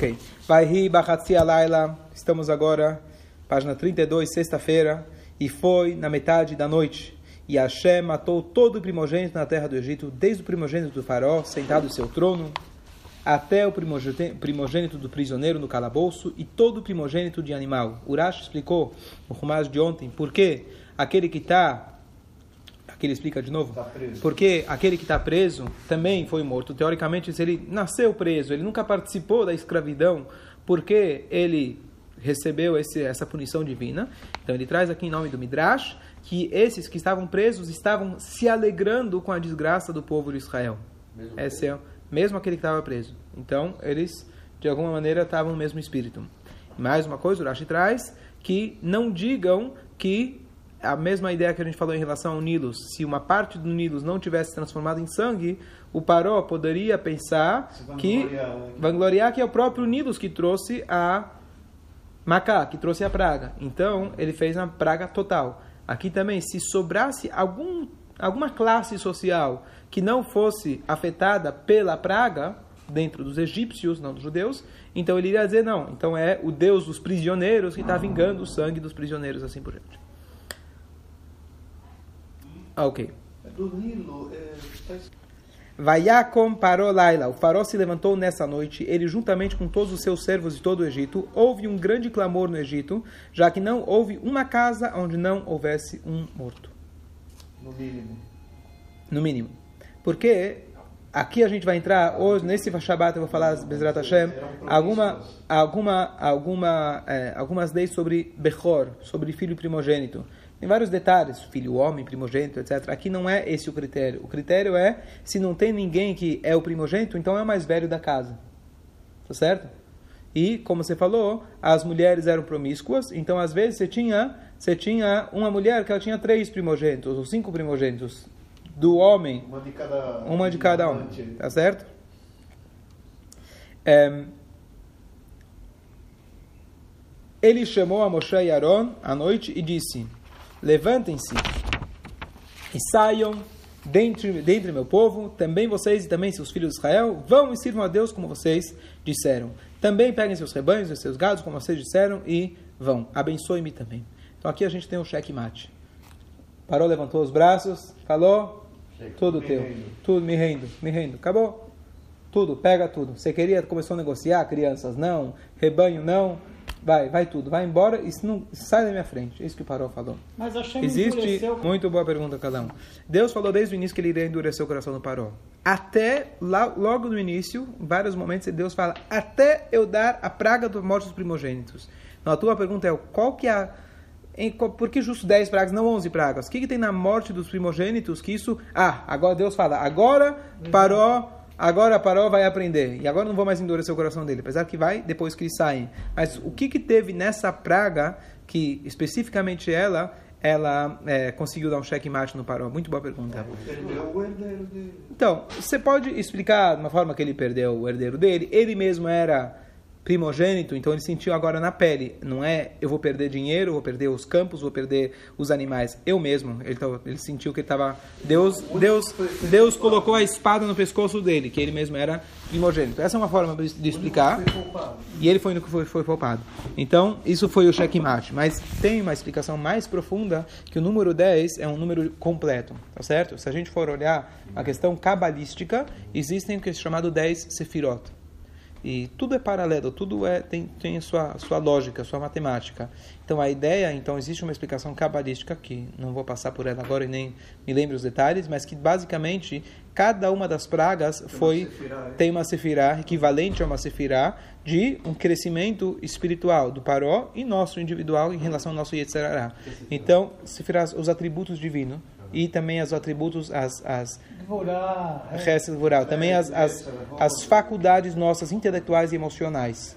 Ok. Vai ri Bachatzi Alaila. Estamos agora, página 32, sexta-feira. E foi na metade da noite. E Hashem matou todo o primogênito na terra do Egito, desde o primogênito do faraó, sentado em seu trono, até o primogênito do prisioneiro no calabouço e todo o primogênito de animal. Urash explicou no Rumash de ontem por que aquele que está Aqui ele explica de novo. Tá porque aquele que está preso também foi morto. Teoricamente, se ele nasceu preso, ele nunca participou da escravidão, porque ele recebeu esse, essa punição divina. Então ele traz aqui em nome do Midrash que esses que estavam presos estavam se alegrando com a desgraça do povo de Israel. Mesmo, Esse é, mesmo aquele que estava preso. Então eles, de alguma maneira, estavam no mesmo espírito. Mais uma coisa, o Rashi traz que não digam que a mesma ideia que a gente falou em relação ao Nilo, se uma parte do Nilo não tivesse transformado em sangue, o Paró poderia pensar que né? vangloriar que é o próprio Nilo que trouxe a Macá, que trouxe a praga. Então, ele fez uma praga total. Aqui também, se sobrasse algum, alguma classe social que não fosse afetada pela praga, dentro dos egípcios, não dos judeus, então ele iria dizer não. Então é o Deus dos prisioneiros que está vingando o sangue dos prisioneiros, assim por diante. Ah, ok. Do Nilo, é, tá parou Laila. O farol se levantou nessa noite, ele juntamente com todos os seus servos de todo o Egito. Houve um grande clamor no Egito, já que não houve uma casa onde não houvesse um morto. No mínimo. No mínimo. Porque aqui a gente vai entrar hoje nesse Shabbat eu vou falar Bezrat Hashem alguma alguma alguma é, algumas leis sobre Bechor, sobre filho primogênito. Tem vários detalhes, filho homem, primogênito, etc. Aqui não é esse o critério. O critério é, se não tem ninguém que é o primogênito, então é o mais velho da casa. Tá certo? E, como você falou, as mulheres eram promíscuas, então às vezes você tinha, você tinha uma mulher que ela tinha três primogênitos, ou cinco primogênitos. Do homem, uma de cada, uma de cada um. Tá certo? É, ele chamou a Moshe e Aaron à noite e disse levantem-se e saiam dentre, dentre meu povo, também vocês e também seus filhos de Israel, vão e sirvam a Deus como vocês disseram. Também peguem seus rebanhos e seus gados, como vocês disseram, e vão. Abençoe-me também. Então aqui a gente tem um cheque mate. Parou, levantou os braços, falou, tudo teu, rendo. tudo me rendo, me rendo, acabou. Tudo, pega tudo. Você queria, começou a negociar, crianças não, rebanho não, Vai, vai tudo, vai embora e não, sai da minha frente. É isso que o Paró falou. Mas Hashem Existe, endureceu... muito boa pergunta cada um. Deus falou desde o início que ele iria endurecer o coração do Paró. Até, lá, logo no início, vários momentos, Deus fala, até eu dar a praga da morte dos primogênitos. Então a tua pergunta é, qual que é a... Em, por que justo 10 pragas, não 11 pragas? O que, que tem na morte dos primogênitos que isso... Ah, agora Deus fala, agora Paró agora Paró vai aprender. E agora não vou mais endurecer o coração dele, apesar que vai depois que eles saem. Mas o que, que teve nessa praga que especificamente ela ela é, conseguiu dar um checkmate no Paró? Muito boa pergunta. Então, você pode explicar de uma forma que ele perdeu o herdeiro dele? Ele mesmo era primogênito, então ele sentiu agora na pele, não é eu vou perder dinheiro, vou perder os campos, vou perder os animais, eu mesmo, ele, ele sentiu que estava Deus, Deus, Deus colocou a espada no pescoço dele, que ele mesmo era primogênito. Essa é uma forma de explicar. E ele foi no que foi, foi poupado. Então, isso foi o checkmate, mas tem uma explicação mais profunda que o número 10 é um número completo, tá certo? Se a gente for olhar a questão cabalística, existem o que é chamado 10 sefirot. E tudo é paralelo, tudo é, tem, tem a sua, sua lógica, sua matemática. Então a ideia, então existe uma explicação cabalística que não vou passar por ela agora e nem me lembro os detalhes, mas que basicamente cada uma das pragas foi uma tem uma sefirá equivalente a uma sefirá de um crescimento espiritual do paró e nosso individual em relação ao nosso yetzerará. Então, sefirá os atributos divinos e também os atributos, as, as Devorar, também as, as, as faculdades nossas intelectuais e emocionais.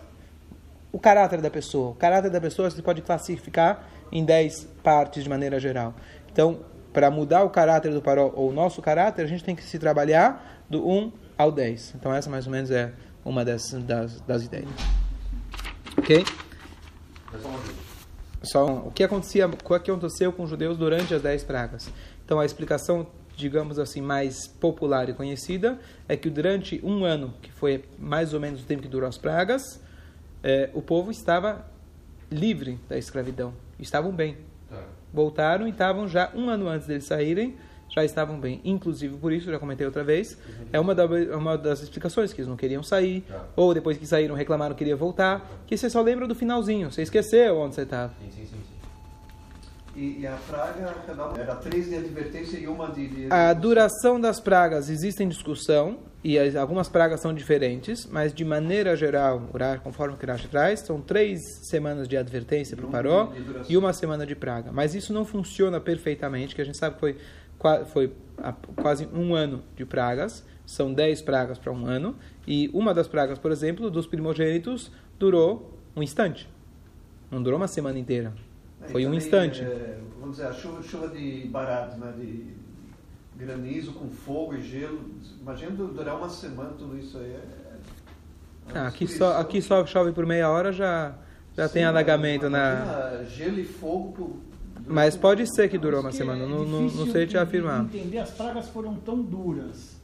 O caráter da pessoa. O caráter da pessoa você pode classificar em 10 partes de maneira geral. Então, para mudar o caráter do paró ou o nosso caráter, a gente tem que se trabalhar do 1 ao 10. Então, essa mais ou menos é uma das, das, das ideias. Ok? Só o que acontecia, o que aconteceu com os judeus durante as 10 pragas. Então, a explicação digamos assim, mais popular e conhecida, é que durante um ano, que foi mais ou menos o tempo que durou as pragas, é, o povo estava livre da escravidão, estavam bem. Tá. Voltaram e estavam já um ano antes deles saírem, já estavam bem. Inclusive por isso, já comentei outra vez, é uma, da, uma das explicações que eles não queriam sair, Tá. ou depois que saíram reclamaram que queria voltar, que você só lembra do finalzinho, você esqueceu onde você estava. Sim, sim, sim. E, e a praga era três de advertência e uma de. de A duração das pragas existe em discussão e as- algumas pragas são diferentes, mas de maneira geral, conforme o que Rashi traz, são três semanas de advertência para o Paró e uma semana de praga. Mas isso não funciona perfeitamente, que a gente sabe que foi, foi quase um ano de pragas, são dez pragas para um ano, e uma das pragas, por exemplo, dos primogênitos, durou um instante. Não durou uma semana inteira. Foi um instante. é, vamos dizer, a chuva, chuva de barato, né? De granizo com fogo e gelo. Imagina durar uma semana tudo isso aí. É, é Ah, aqui, só, aqui só chove por meia hora, já, já Sim, tem alagamento na... Gelo e fogo. por- Mas pode ser que durou uma semana, é não, não, não sei te afirmar. de entender, as pragas foram tão duras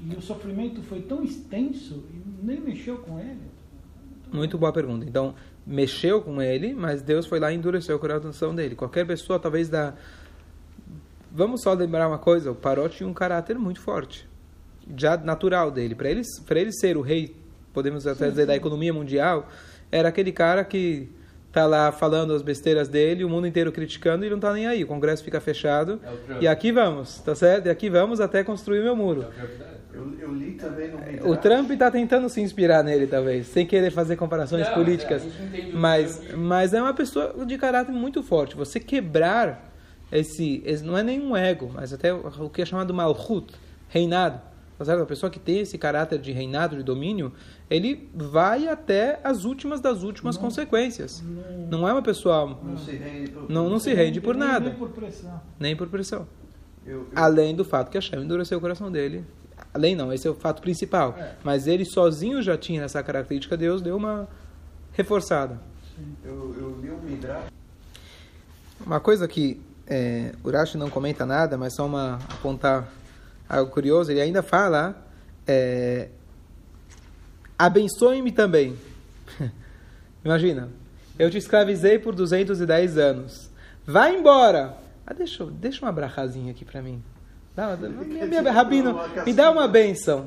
e o sofrimento foi tão extenso e nem mexeu com ele. Muito boa pergunta. Então, mexeu com ele, mas Deus foi lá e endureceu o coração dele. Qualquer pessoa, talvez da. Vamos só lembrar uma coisa: o Paró tinha um caráter muito forte, já natural dele. Para ele, ele ser o rei, podemos até dizer, da economia mundial, era aquele cara que tá lá falando as besteiras dele, o mundo inteiro criticando e não tá nem aí. O Congresso fica fechado. É. E aqui vamos, tá certo? E aqui vamos até construir meu muro. É o. Eu, eu li também no O Midrash. Trump está tentando se inspirar nele, talvez, sem querer fazer comparações Não, políticas. é, a o mas, mas é uma pessoa de caráter muito forte. Você quebrar esse, esse- não é nenhum ego, mas até o o que é chamado malchut, reinado. Tá certo? A pessoa que tem esse caráter de reinado, de domínio, ele vai até as últimas das últimas consequências. Não é uma pessoa Não se rende por- Não- não se rende por nada. Nem por pressão. nem por pressão. Eu, eu, Além do fato que Hashem endureceu o coração dele. Além não, esse é o fato principal. É. Mas ele sozinho já tinha essa característica, Deus deu uma reforçada. eu, eu li um Midrash. Uma coisa que é, Urashi não comenta nada, mas só uma apontar algo curioso, ele ainda fala é, abençoe-me também. Imagina, eu te escravizei por 210 anos. Vai embora! Ah, deixa, deixa uma abraçazinha aqui para mim. Dá, minha, minha, Rabino, me dá uma benção.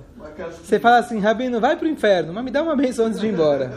Você fala assim, Rabino, vai pro inferno, mas me dá uma benção antes de ir embora.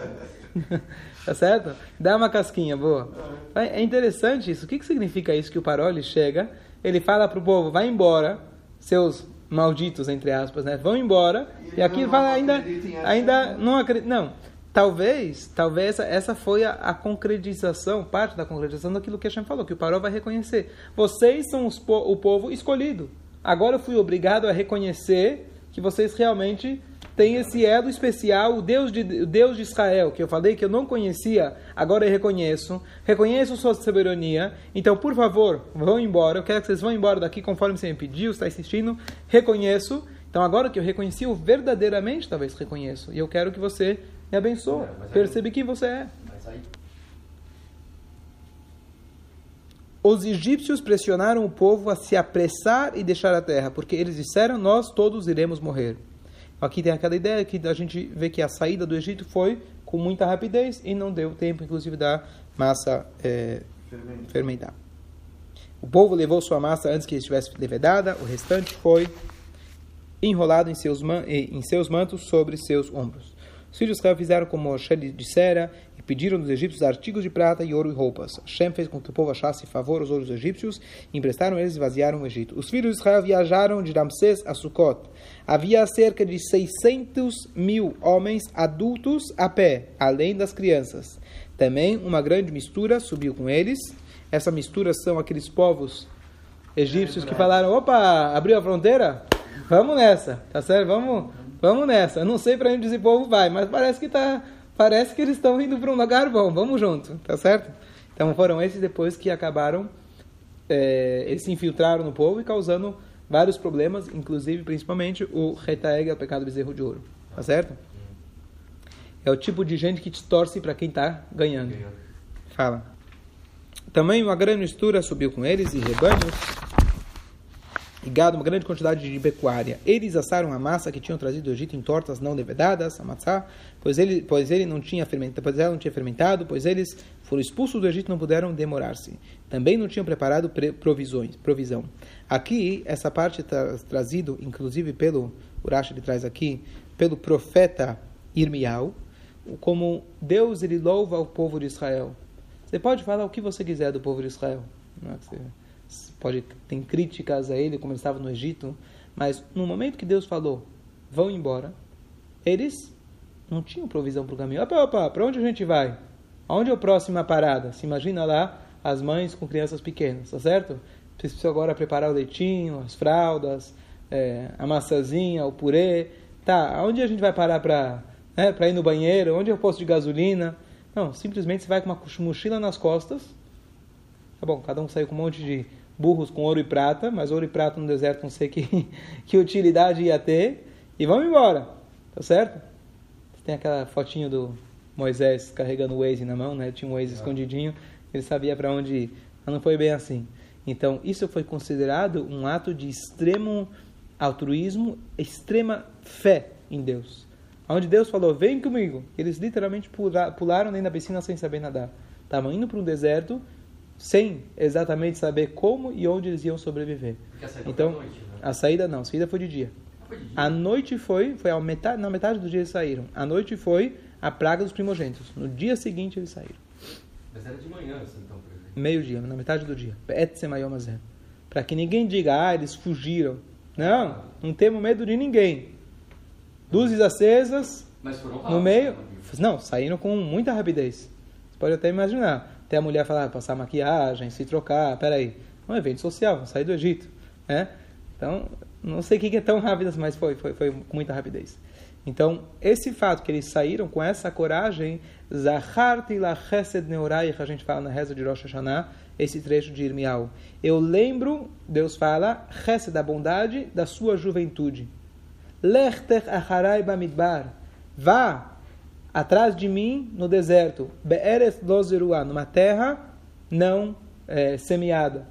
tá certo? Dá uma casquinha, boa. É interessante isso. O que, que significa isso? Que o Paroli chega, ele fala pro povo, vai embora, seus malditos, entre aspas, né? Vão embora. E E aqui ele fala, ainda, ainda não acredita. Não. Talvez, talvez essa, essa foi a, a concretização, parte da concretização daquilo que a Hashem falou, que o Paró vai reconhecer. Vocês são po- o povo escolhido. Agora eu fui obrigado a reconhecer que vocês realmente têm esse elo especial, o Deus, de, o Deus de Israel, que eu falei que eu não conhecia, agora eu reconheço. Reconheço sua soberania. Então, por favor, vão embora. Eu quero que vocês vão embora daqui conforme você me pediu, está insistindo. Reconheço. Então, agora que eu reconheci, eu verdadeiramente talvez reconheço. E eu quero que você me abençoe. É, Perceba quem você é. Mas aí, Os egípcios pressionaram o povo a se apressar e deixar a terra, porque eles disseram: Nós todos iremos morrer. Aqui tem aquela ideia que a gente vê que a saída do Egito foi com muita rapidez e não deu tempo, inclusive, da massa Fermento. fermentar. O povo levou sua massa antes que estivesse levedada, o restante foi enrolado em seus, man- em seus mantos sobre seus ombros. Os filhos de Israel fizeram como Moshe dissera e pediram dos egípcios artigos de prata e ouro e roupas. Hashem fez com que o povo achasse favor aos outros egípcios e emprestaram eles e vaziaram o Egito. Os filhos de Israel viajaram de Ramsés a Sucot. Havia cerca de 600 mil homens adultos a pé, além das crianças. Também uma grande mistura subiu com eles. Essa mistura são aqueles povos egípcios que falaram: opa, abriu a fronteira? Vamos nessa, tá certo? Vamos, vamos nessa. Não sei para onde esse povo vai, mas parece que tá, parece que eles estão indo para um lugar bom. Vamos junto, tá certo? Então foram esses depois que acabaram, eh, eles se infiltraram no povo e causando vários problemas, inclusive principalmente o retaeg, o pecado do bezerro de ouro, tá certo? É o tipo de gente que te torce para quem tá ganhando. Fala. Também uma grande mistura subiu com eles e rebanhos. E gado, uma grande quantidade de pecuária. Eles assaram a massa que tinham trazido do Egito em tortas não levedadas, a matzá, pois ele, pois ele não tinha fermentado, pois ela não tinha fermentado, pois eles foram expulsos do Egito e não puderam demorar-se. Também não tinham preparado provisões, provisão. Aqui, essa parte está trazido, inclusive pelo Urash, ele traz aqui, pelo profeta Irmial, como Deus ele louva o povo de Israel. Você pode falar o que você quiser do povo de Israel. Não é? Você, pode tem críticas a ele, como ele estava no Egito, mas no momento que Deus falou, vão embora, eles não tinham provisão para o caminho. Opa, opa, para onde a gente vai? Aonde é a próxima parada? Se imagina lá as mães com crianças pequenas, tá certo? Preciso agora preparar o leitinho, as fraldas, é, a maçãzinha, o purê. Tá, aonde a gente vai parar para né, ir no banheiro? Onde é o posto de gasolina? Não, simplesmente você vai com uma mochila nas costas. Tá bom, cada um saiu com um monte de burros com ouro e prata, mas ouro e prata no deserto não sei que, que utilidade ia ter, e vamos embora, tá certo? Tem aquela fotinho do Moisés carregando o Waze na mão, né? Tinha um Waze é. escondidinho, ele sabia para onde ir, mas não foi bem assim. Então, isso foi considerado um ato de extremo altruísmo, extrema fé em Deus. Onde Deus falou, vem comigo. Eles literalmente pularam dentro da piscina sem saber nadar. Estavam indo para um deserto sem exatamente saber como e onde eles iam sobreviver. A então, noite, né? a saída não, a saída foi de dia. Foi de dia. A noite foi, foi a metade, na metade do dia eles saíram. A noite foi a praga dos primogênitos. No dia seguinte eles saíram. Mas era de manhã, assim, então, por exemplo. Meio-dia, na metade do dia. Para que ninguém diga, ah, eles fugiram. Não, não temos medo de ninguém. Luzes acesas. Mas foram No meio. Não, saíram com muita rapidez. Você pode até imaginar até a mulher falar, passar maquiagem, se trocar, peraí, é um evento social, sair do Egito, né? Então, não sei o que é tão rápido, mas foi, foi, foi com muita rapidez. Então, esse fato que eles saíram com essa coragem, Zacharti la chesed que a gente fala na reza de Rosh Hashanah, esse trecho de Irmial. Eu lembro, Deus fala, chesed da bondade da sua juventude. Lechtech acharai bamidbar. Vá atrás de mim no deserto, Be'ereth Lozeruá, numa terra não é, semeada,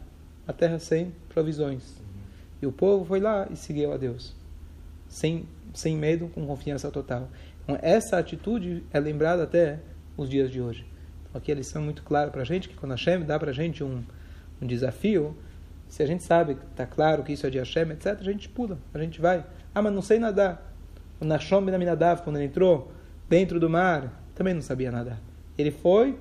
uma terra sem provisões. E o povo foi lá e seguiu a Deus, sem, sem medo, com confiança total. Então, essa atitude é lembrada até os dias de hoje. Então, aqui a lição é muito clara para a gente, que quando Hashem dá para a gente um, um desafio, se a gente sabe, está claro que isso é de Hashem, etc., a gente pula, a gente vai. Ah, mas não sei nadar. O Nashom Ben Aminadav, quando ele entrou dentro do mar, também não sabia nadar. Ele foi,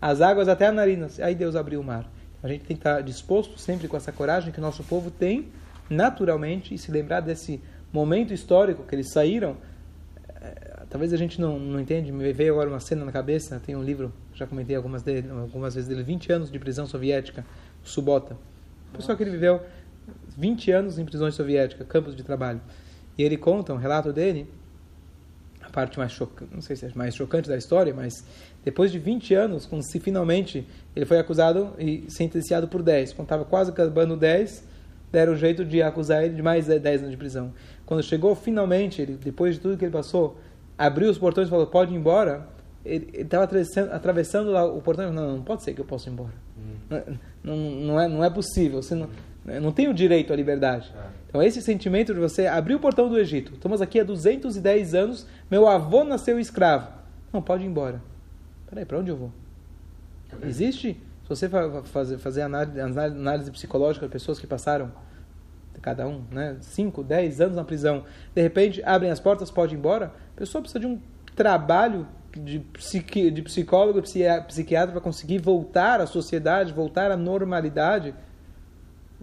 as águas até a narinas, aí Deus abriu o mar. A gente tem que estar disposto sempre com essa coragem que o nosso povo tem, naturalmente, e se lembrar desse momento histórico que eles saíram. É, talvez a gente não, não entende, me veio agora uma cena na cabeça, tem um livro, já comentei algumas, dele, algumas vezes dele, 20 anos de prisão soviética, Subota. Pessoal que ele viveu 20 anos em prisões soviéticas, campos de trabalho. E ele conta, um relato dele, parte mais chocante, não sei se é mais chocante da história, mas depois de 20 anos, quando se finalmente ele foi acusado e sentenciado por 10, quando estava quase acabando 10, deram o jeito de acusar ele de mais 10 anos de prisão. Quando chegou finalmente, ele, depois de tudo que ele passou, abriu os portões e falou: pode ir embora. Ele estava atravessando, atravessando lá o portão e falou: não, não pode ser que eu possa ir embora. Hum. Não, não, é, não é possível. Você não, não tem o direito à liberdade. É. Então, esse sentimento de você abrir o portão do Egito. Estamos aqui há 210 anos, meu avô nasceu escravo. Não, pode ir embora. Peraí, para onde eu vou? Existe? Se você fazer, fazer análise, psicológica de pessoas que passaram, cada um, né, 5, 10 anos na prisão, de repente abrem as portas, pode ir embora, a pessoa precisa de um trabalho de, psiqui, de psicólogo psiquiatra para conseguir voltar à sociedade, voltar à normalidade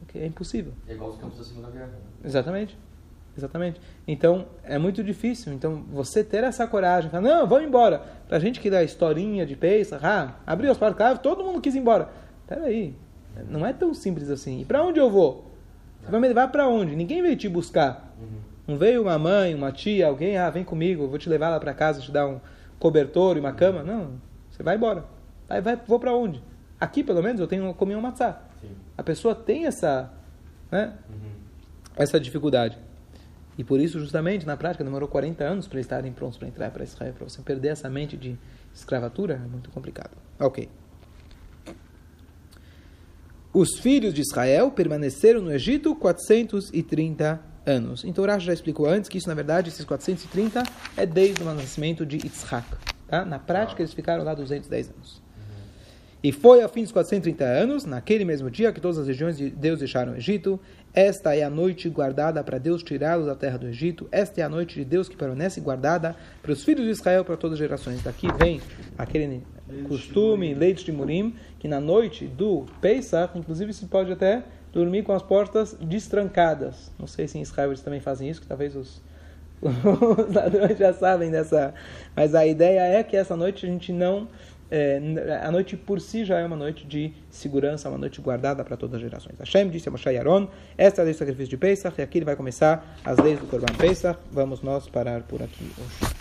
que é impossível. É igual os campos da Segunda Guerra. Né? Exatamente. Exatamente. Então, é muito difícil. Então, você ter essa coragem, falar, não, vamos embora. Pra gente que dá historinha de peça, ah, abriu as portas, todo mundo quis ir embora. Peraí, não é tão simples assim. E para onde eu vou? Você vai me levar para onde? Ninguém veio te buscar. Uhum. Não veio uma mãe, uma tia, alguém, ah, vem comigo, eu vou te levar lá para casa, te dar um cobertor e uma cama. Não, você vai embora. Vai, vai, vou para onde? Aqui, pelo menos, eu tenho comi um matzá. A pessoa tem essa, né, uhum. essa dificuldade. E por isso, justamente, na prática, demorou 40 anos para estarem prontos para entrar para Israel. Para você perder essa mente de escravatura é muito complicado. Ok. os filhos de Israel permaneceram no Egito 430 anos. Então, o Rashi já explicou antes que isso, na verdade, esses 430 é desde o nascimento de Yitzhak. Tá? Na prática, eles ficaram lá 210 anos. E foi ao fim dos 430 anos, naquele mesmo dia, que todas as regiões de Deus deixaram o Egito. Esta é a noite guardada para Deus tirá-los da terra do Egito. Esta é a noite de Deus que permanece guardada para os filhos de Israel para todas as gerações. Daqui vem aquele costume, leite de Murim, que na noite do Pesach, inclusive se pode até dormir com as portas destrancadas. Não sei se em Israel eles também fazem isso, que talvez os, os ladrões já sabem dessa. Mas a ideia é que essa noite a gente não é, a noite por si já é uma noite de segurança, uma noite guardada para todas as gerações. Hashem disse a Moshe Yaron, esta é a lei do sacrifício de Pesach, e aqui ele vai começar as leis do Corban Pesach. Vamos nós parar por aqui hoje.